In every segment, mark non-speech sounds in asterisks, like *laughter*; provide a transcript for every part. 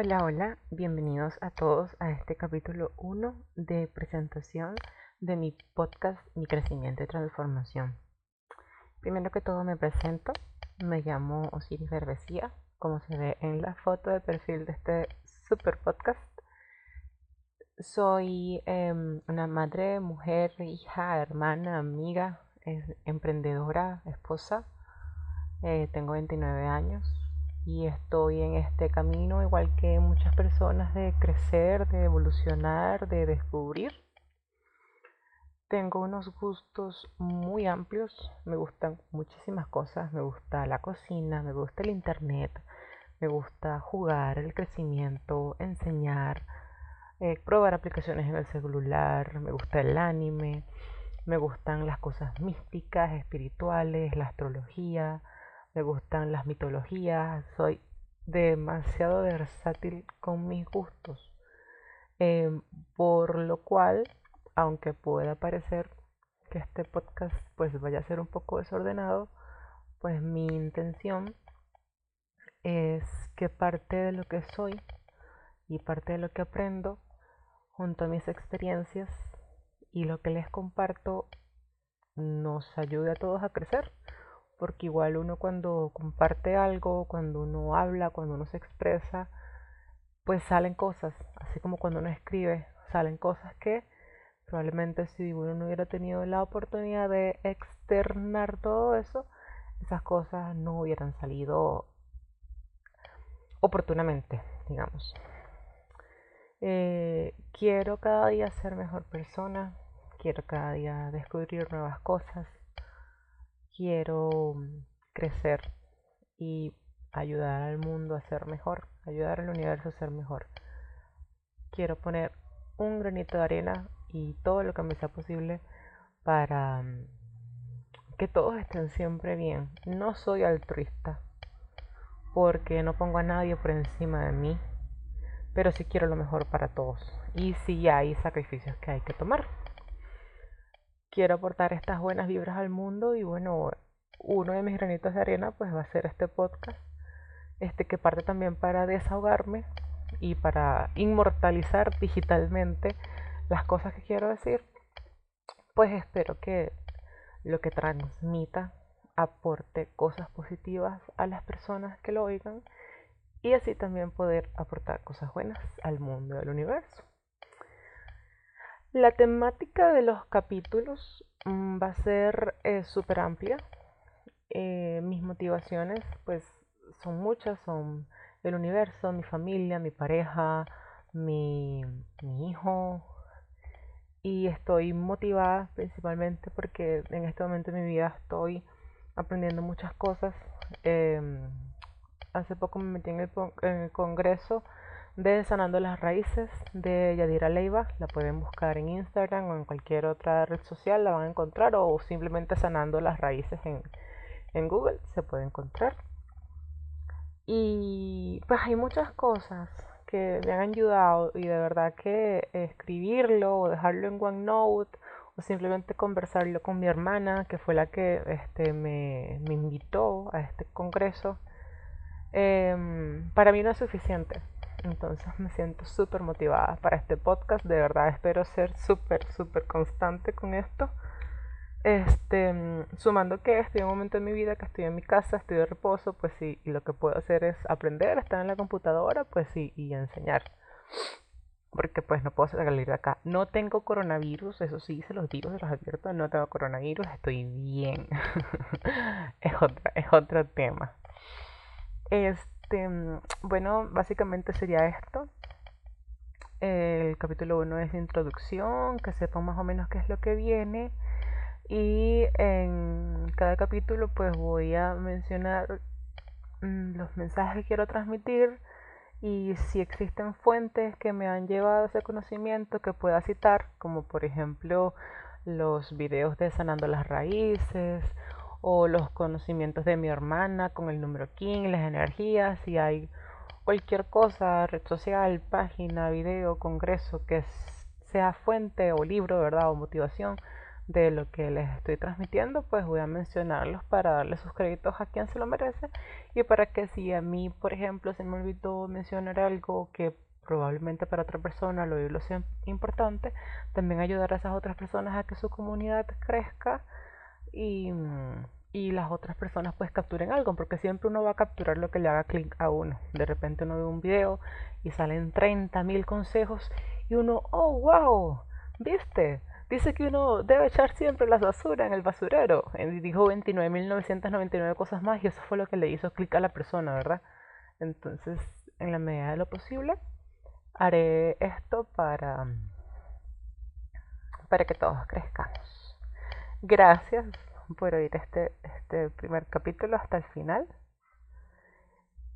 Hola, hola, bienvenidos a todos a este capítulo 1 de presentación de mi podcast Mi crecimiento y transformación. Primero que todo me presento, me llamo Osiris Berbecía, como se ve en la foto de perfil de este super podcast. Soy em, una madre, mujer, hija, hermana, amiga, emprendedora, esposa. Eh, tengo 29 años, y estoy en este camino igual que muchas personas de crecer, de evolucionar, de descubrir. Tengo unos gustos muy amplios, me gustan muchísimas cosas, me gusta la cocina, me gusta el internet, me gusta jugar, el crecimiento, enseñar, eh, probar aplicaciones en el celular, me gusta el anime, me gustan las cosas místicas, espirituales, la astrología, me gustan las mitologías, soy demasiado versátil con mis gustos. Em, por lo cual, aunque pueda parecer que este podcast pues vaya a ser un poco desordenado, pues mi intención es que parte de lo que soy y parte de lo que aprendo junto a mis experiencias y lo que les comparto nos ayude a todos a crecer porque igual uno cuando comparte algo, cuando uno habla, cuando uno se expresa, pues salen cosas, así como cuando uno escribe, salen cosas que probablemente si uno no hubiera tenido la oportunidad de externar todo eso, esas cosas no hubieran salido oportunamente, digamos. Eh, quiero cada día ser mejor persona, quiero cada día descubrir nuevas cosas, quiero mm, crecer y ayudar al mundo a ser mejor, ayudar al universo a ser mejor. Quiero poner un granito de arena y todo lo que me sea posible para mm, que todos estén siempre bien. No soy altruista porque no pongo a nadie por encima de mí, pero sí quiero lo mejor para todos. Y sí hay sacrificios que hay que tomar quiero aportar estas buenas vibras al mundo y bueno, uno de mis granitos de arena pues va a ser este podcast, este que parte también para desahogarme y para inmortalizar digitalmente las cosas que quiero decir. Pues espero que lo que transmita aporte cosas positivas a las personas que lo oigan y así también poder aportar cosas buenas al mundo y al universo. La temática de los capítulos mm, va a ser eh, súper amplia. Eh, mis motivaciones, pues, son muchas, son el universo, mi familia, mi pareja, mi, hijo. Y estoy motivada principalmente porque en este momento de mi vida estoy aprendiendo muchas cosas. Em, hace poco me metí en el congreso de Sanando las Raíces de Yadira Leiva. La pueden buscar en Instagram o en cualquier otra red social, la van a encontrar o simplemente Sanando las Raíces en, en Google se puede encontrar. Y pues hay muchas cosas que me han ayudado y de verdad que escribirlo o dejarlo en OneNote o simplemente conversarlo con mi hermana que fue la que este, me, me invitó a este congreso, em, para mí no es suficiente entonces me siento súper motivada para este podcast. De verdad espero ser súper, súper constante con esto. Este, sumando que estoy en un momento de mi vida que estoy en mi casa, estoy de reposo, pues sí, y lo que puedo hacer es aprender, estar en la computadora, pues sí, y enseñar. Porque pues no puedo salir de acá. No tengo coronavirus, eso sí, se los digo, se los advierto, no tengo coronavirus, estoy bien. *laughs* es, otra, es otro tema. Este este, mm, bueno, básicamente sería esto. El capítulo 1 es introducción, que sepan más o menos qué es lo que viene. Y en cada capítulo pues voy a mencionar mm, los mensajes que quiero transmitir y si existen fuentes que me han llevado ese conocimiento que pueda citar, como por ejemplo los videos de Sanando las Raíces o los conocimientos de mi hermana con el número King, las energías, si hay cualquier cosa, red social, página, video, congreso que sea fuente o libro, ¿verdad? O motivación, de lo que les estoy transmitiendo, pues voy a mencionarlos para darle sus créditos a quien se lo merece y para que si a mí, por ejemplo, se me olvidó mencionar algo que probablemente para otra persona lo lo sea importante, también ayudar a esas otras personas a que su comunidad crezca y, y las otras personas pues capturen algo, porque siempre uno va a capturar lo que le haga clic a uno. De repente uno ve un video y salen 30.000 consejos y uno, oh, wow, ¿viste? Dice que uno debe echar siempre la basura en el basurero. Dijo 29.999 cosas más y eso fue lo que le hizo clic a la persona, ¿verdad? Entonces, en la medida de lo posible, haré esto para, para que todos crezcamos. Gracias por oír este, este primer capítulo hasta el final.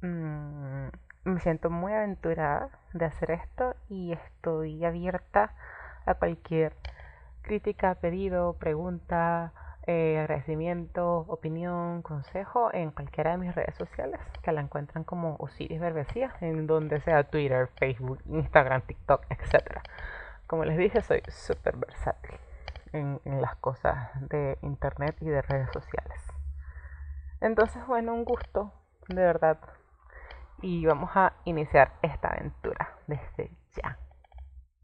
Mm, me siento muy aventurada de hacer esto y estoy abierta a cualquier crítica, pedido, pregunta, eh, agradecimiento, opinión, consejo en cualquiera de mis redes sociales que la encuentran como Osiris Berbecía en donde sea Twitter, Facebook, Instagram, TikTok, etc. Como les dije, soy súper versátil en, las cosas de internet y de redes sociales. Entonces, bueno, un gusto, de verdad. Y vamos a iniciar esta aventura desde ya.